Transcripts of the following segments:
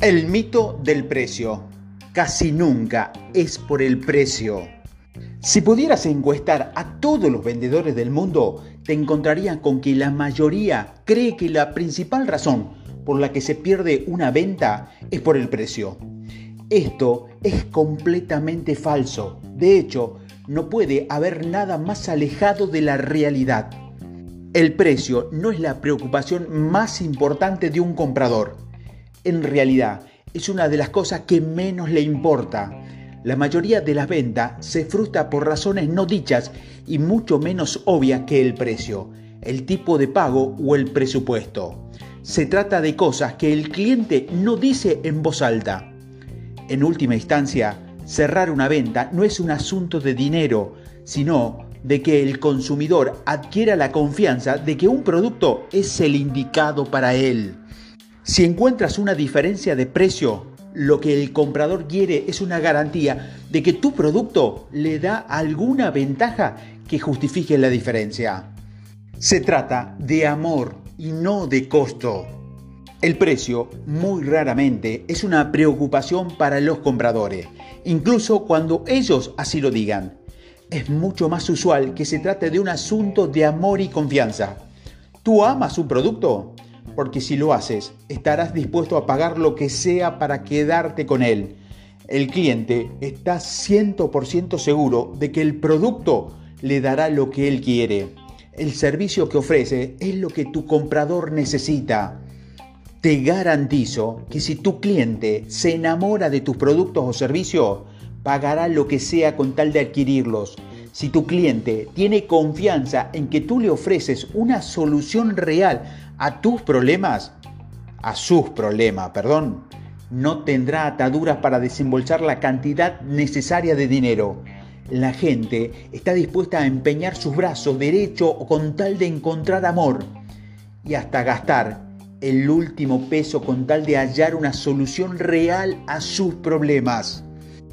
El mito del precio. Casi nunca es por el precio. Si pudieras encuestar a todos los vendedores del mundo, te encontrarías con que la mayoría cree que la principal razón por la que se pierde una venta es por el precio. Esto es completamente falso. De hecho, no puede haber nada más alejado de la realidad. El precio no es la preocupación más importante de un comprador. En realidad, es una de las cosas que menos le importa. La mayoría de las ventas se frustra por razones no dichas y mucho menos obvias que el precio, el tipo de pago o el presupuesto. Se trata de cosas que el cliente no dice en voz alta. En última instancia, cerrar una venta no es un asunto de dinero, sino de que el consumidor adquiera la confianza de que un producto es el indicado para él. Si encuentras una diferencia de precio, lo que el comprador quiere es una garantía de que tu producto le da alguna ventaja que justifique la diferencia. Se trata de amor y no de costo. El precio muy raramente es una preocupación para los compradores, incluso cuando ellos así lo digan es mucho más usual que se trate de un asunto de amor y confianza. ¿Tú amas un producto? Porque si lo haces, estarás dispuesto a pagar lo que sea para quedarte con él. El cliente está 100% seguro de que el producto le dará lo que él quiere. El servicio que ofrece es lo que tu comprador necesita. Te garantizo que si tu cliente se enamora de tus productos o servicios, pagará lo que sea con tal de adquirirlos. Si tu cliente tiene confianza en que tú le ofreces una solución real a tus problemas, a sus problemas, perdón, no tendrá ataduras para desembolsar la cantidad necesaria de dinero. La gente está dispuesta a empeñar sus brazos derecho con tal de encontrar amor y hasta gastar el último peso con tal de hallar una solución real a sus problemas.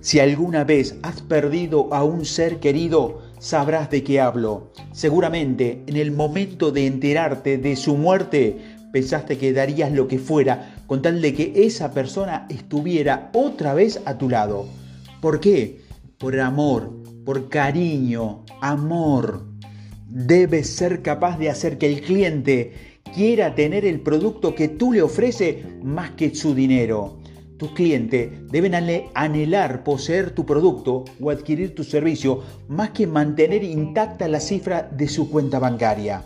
Si alguna vez has perdido a un ser querido, sabrás de qué hablo. Seguramente en el momento de enterarte de su muerte, pensaste que darías lo que fuera con tal de que esa persona estuviera otra vez a tu lado. ¿Por qué? Por amor, por cariño, amor. Debes ser capaz de hacer que el cliente quiera tener el producto que tú le ofreces más que su dinero. Tus clientes deben anhelar poseer tu producto o adquirir tu servicio más que mantener intacta la cifra de su cuenta bancaria.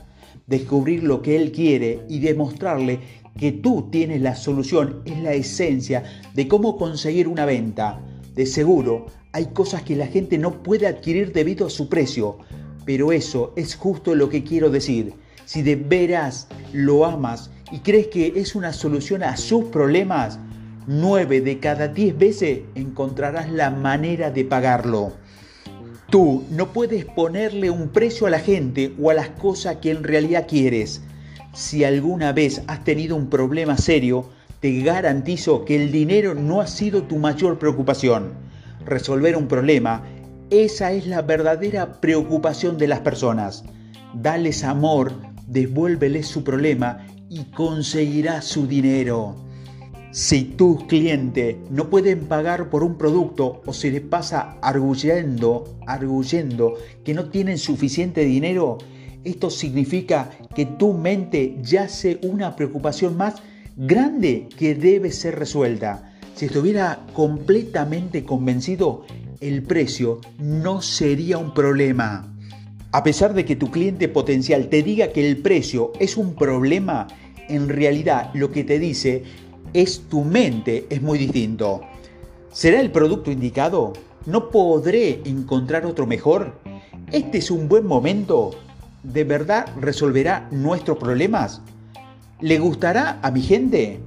Descubrir lo que él quiere y demostrarle que tú tienes la solución es la esencia de cómo conseguir una venta. De seguro, hay cosas que la gente no puede adquirir debido a su precio, pero eso es justo lo que quiero decir. Si de veras lo amas y crees que es una solución a sus problemas, 9 de cada 10 veces encontrarás la manera de pagarlo. Tú no puedes ponerle un precio a la gente o a las cosas que en realidad quieres. Si alguna vez has tenido un problema serio, te garantizo que el dinero no ha sido tu mayor preocupación. Resolver un problema, esa es la verdadera preocupación de las personas. Dales amor, devuélveles su problema y conseguirás su dinero. Si tus clientes no pueden pagar por un producto o se les pasa arguyendo, arguyendo que no tienen suficiente dinero, esto significa que tu mente yace una preocupación más grande que debe ser resuelta. Si estuviera completamente convencido, el precio no sería un problema. A pesar de que tu cliente potencial te diga que el precio es un problema, en realidad lo que te dice es tu mente, es muy distinto. ¿Será el producto indicado? ¿No podré encontrar otro mejor? ¿Este es un buen momento? ¿De verdad resolverá nuestros problemas? ¿Le gustará a mi gente?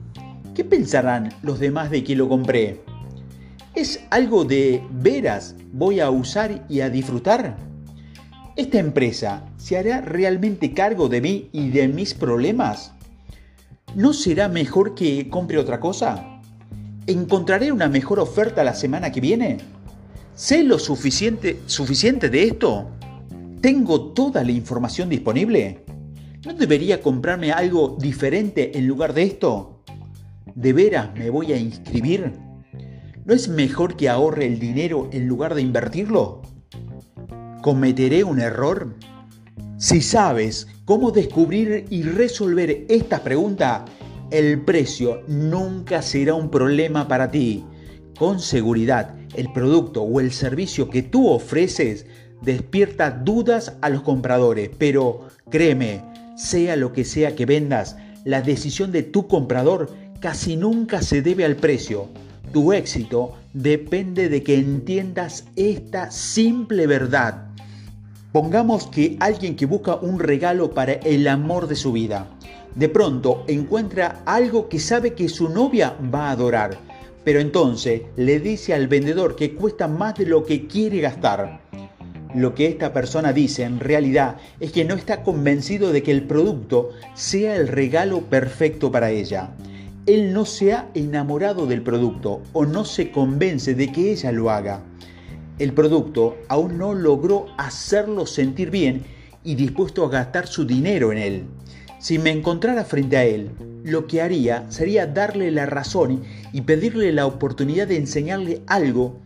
¿Qué pensarán los demás de que lo compré? ¿Es algo de veras voy a usar y a disfrutar? ¿Esta empresa se hará realmente cargo de mí y de mis problemas? ¿No será mejor que compre otra cosa? ¿Encontraré una mejor oferta la semana que viene? ¿Sé lo suficiente, suficiente de esto? ¿Tengo toda la información disponible? ¿No debería comprarme algo diferente en lugar de esto? ¿De veras me voy a inscribir? ¿No es mejor que ahorre el dinero en lugar de invertirlo? ¿Cometeré un error? Si sabes cómo descubrir y resolver esta pregunta, el precio nunca será un problema para ti. Con seguridad, el producto o el servicio que tú ofreces despierta dudas a los compradores, pero créeme, sea lo que sea que vendas, la decisión de tu comprador casi nunca se debe al precio. Tu éxito depende de que entiendas esta simple verdad. Pongamos que alguien que busca un regalo para el amor de su vida, de pronto encuentra algo que sabe que su novia va a adorar, pero entonces le dice al vendedor que cuesta más de lo que quiere gastar. Lo que esta persona dice en realidad es que no está convencido de que el producto sea el regalo perfecto para ella. Él no se ha enamorado del producto o no se convence de que ella lo haga. El producto aún no logró hacerlo sentir bien y dispuesto a gastar su dinero en él. Si me encontrara frente a él, lo que haría sería darle la razón y pedirle la oportunidad de enseñarle algo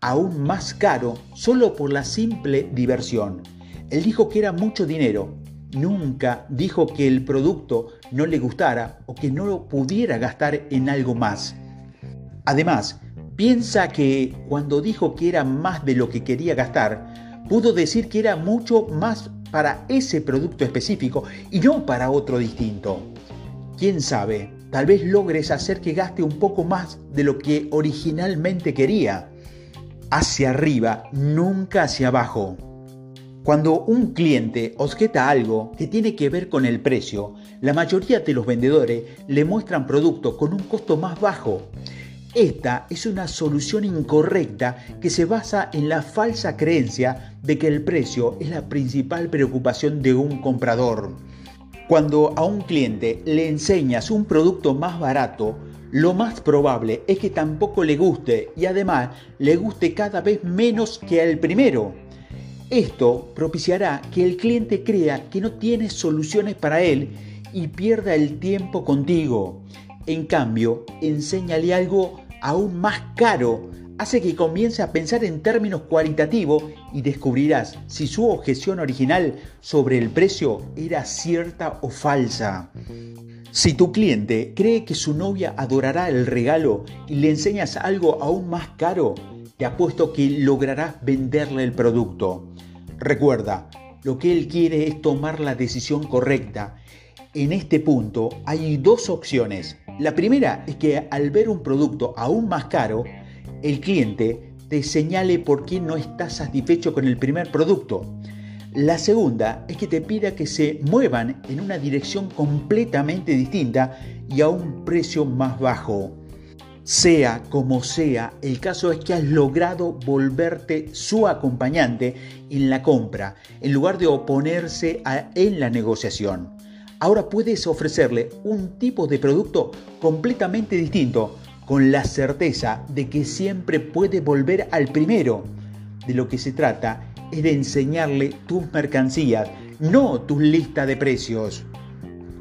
aún más caro solo por la simple diversión. Él dijo que era mucho dinero. Nunca dijo que el producto no le gustara o que no lo pudiera gastar en algo más. Además, piensa que cuando dijo que era más de lo que quería gastar, pudo decir que era mucho más para ese producto específico y no para otro distinto. ¿Quién sabe? Tal vez logres hacer que gaste un poco más de lo que originalmente quería hacia arriba, nunca hacia abajo. Cuando un cliente objeta algo que tiene que ver con el precio, la mayoría de los vendedores le muestran productos con un costo más bajo. Esta es una solución incorrecta que se basa en la falsa creencia de que el precio es la principal preocupación de un comprador. Cuando a un cliente le enseñas un producto más barato, lo más probable es que tampoco le guste y además le guste cada vez menos que al primero. Esto propiciará que el cliente crea que no tienes soluciones para él y pierda el tiempo contigo. En cambio, enséñale algo aún más caro. Hace que comience a pensar en términos cualitativos y descubrirás si su objeción original sobre el precio era cierta o falsa. Si tu cliente cree que su novia adorará el regalo y le enseñas algo aún más caro, te apuesto que lograrás venderle el producto. Recuerda, lo que él quiere es tomar la decisión correcta. En este punto hay dos opciones. La primera es que al ver un producto aún más caro, el cliente te señale por qué no está satisfecho con el primer producto. La segunda es que te pida que se muevan en una dirección completamente distinta y a un precio más bajo. Sea como sea, el caso es que has logrado volverte su acompañante en la compra, en lugar de oponerse en la negociación. Ahora puedes ofrecerle un tipo de producto completamente distinto, con la certeza de que siempre puede volver al primero. De lo que se trata es de enseñarle tus mercancías, no tu lista de precios.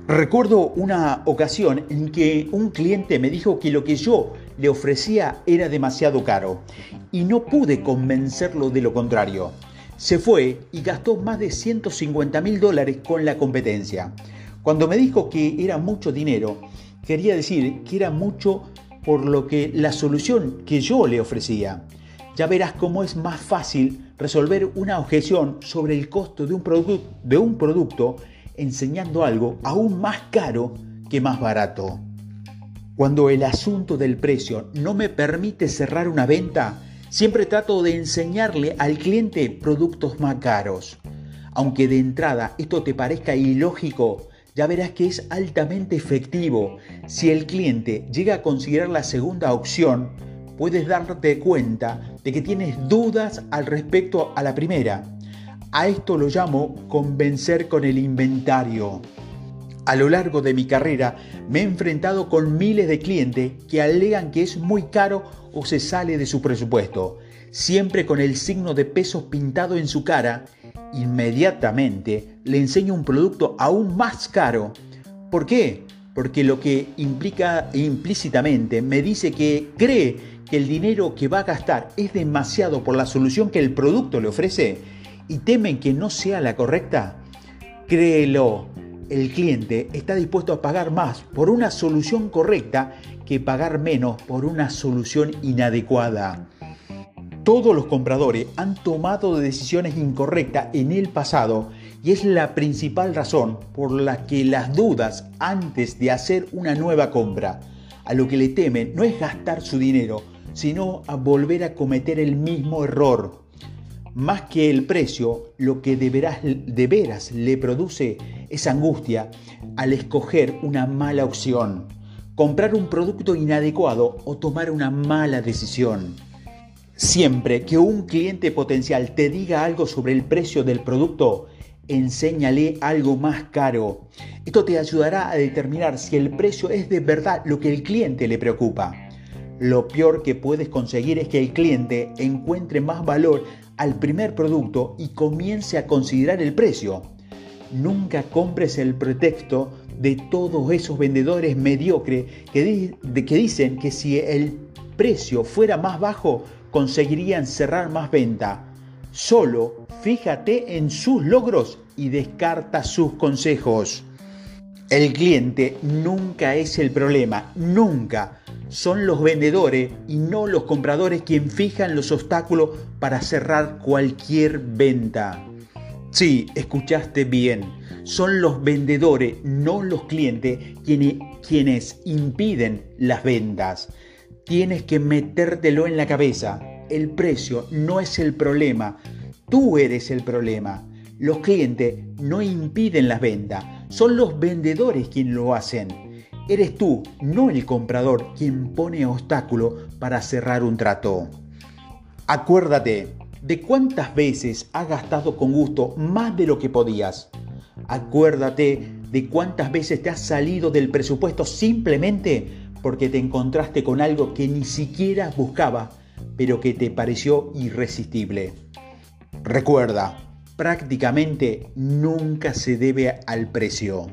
Recuerdo una ocasión en que un cliente me dijo que lo que yo le ofrecía era demasiado caro y no pude convencerlo de lo contrario. Se fue y gastó más de 150 mil dólares con la competencia. Cuando me dijo que era mucho dinero, quería decir que era mucho por lo que la solución que yo le ofrecía ya verás cómo es más fácil resolver una objeción sobre el costo de un, de un producto enseñando algo aún más caro que más barato. Cuando el asunto del precio no me permite cerrar una venta, siempre trato de enseñarle al cliente productos más caros. Aunque de entrada esto te parezca ilógico, ya verás que es altamente efectivo. Si el cliente llega a considerar la segunda opción, puedes darte cuenta de que tienes dudas al respecto a la primera. A esto lo llamo convencer con el inventario. A lo largo de mi carrera me he enfrentado con miles de clientes que alegan que es muy caro o se sale de su presupuesto, siempre con el signo de pesos pintado en su cara. Inmediatamente le enseño un producto aún más caro. ¿Por qué? porque lo que implica implícitamente me dice que cree que el dinero que va a gastar es demasiado por la solución que el producto le ofrece y temen que no sea la correcta, créelo, el cliente está dispuesto a pagar más por una solución correcta que pagar menos por una solución inadecuada. Todos los compradores han tomado decisiones incorrectas en el pasado y es la principal razón por la que las dudas antes de hacer una nueva compra. A lo que le temen no es gastar su dinero, sino a volver a cometer el mismo error. Más que el precio, lo que de veras le produce es angustia al escoger una mala opción, comprar un producto inadecuado o tomar una mala decisión. Siempre que un cliente potencial te diga algo sobre el precio del producto, enséñale algo más caro. Esto te ayudará a determinar si el precio es de verdad lo que el cliente le preocupa. Lo peor que puedes conseguir es que el cliente encuentre más valor al primer producto y comience a considerar el precio. Nunca compres el pretexto de todos esos vendedores mediocres que, que dicen que si el precio fuera más bajo conseguirían cerrar más venta. Solo fíjate en sus logros y descarta sus consejos. El cliente nunca es el problema, nunca. Son los vendedores y no los compradores quien fijan los obstáculos para cerrar cualquier venta. Sí, escuchaste bien. Son los vendedores, no los clientes, quienes, quienes impiden las ventas. Tienes que metértelo en la cabeza. El precio no es el problema. Tú eres el problema. Los clientes no impiden las ventas. Son los vendedores quienes lo hacen. Eres tú, no el comprador, quien pone obstáculo para cerrar un trato. Acuérdate, de cuántas veces has gastado con gusto más de lo que podías. Acuérdate de cuántas veces te has salido del presupuesto simplemente porque te encontraste con algo que ni siquiera buscaba, pero que te pareció irresistible. Recuerda, prácticamente nunca se debe al precio.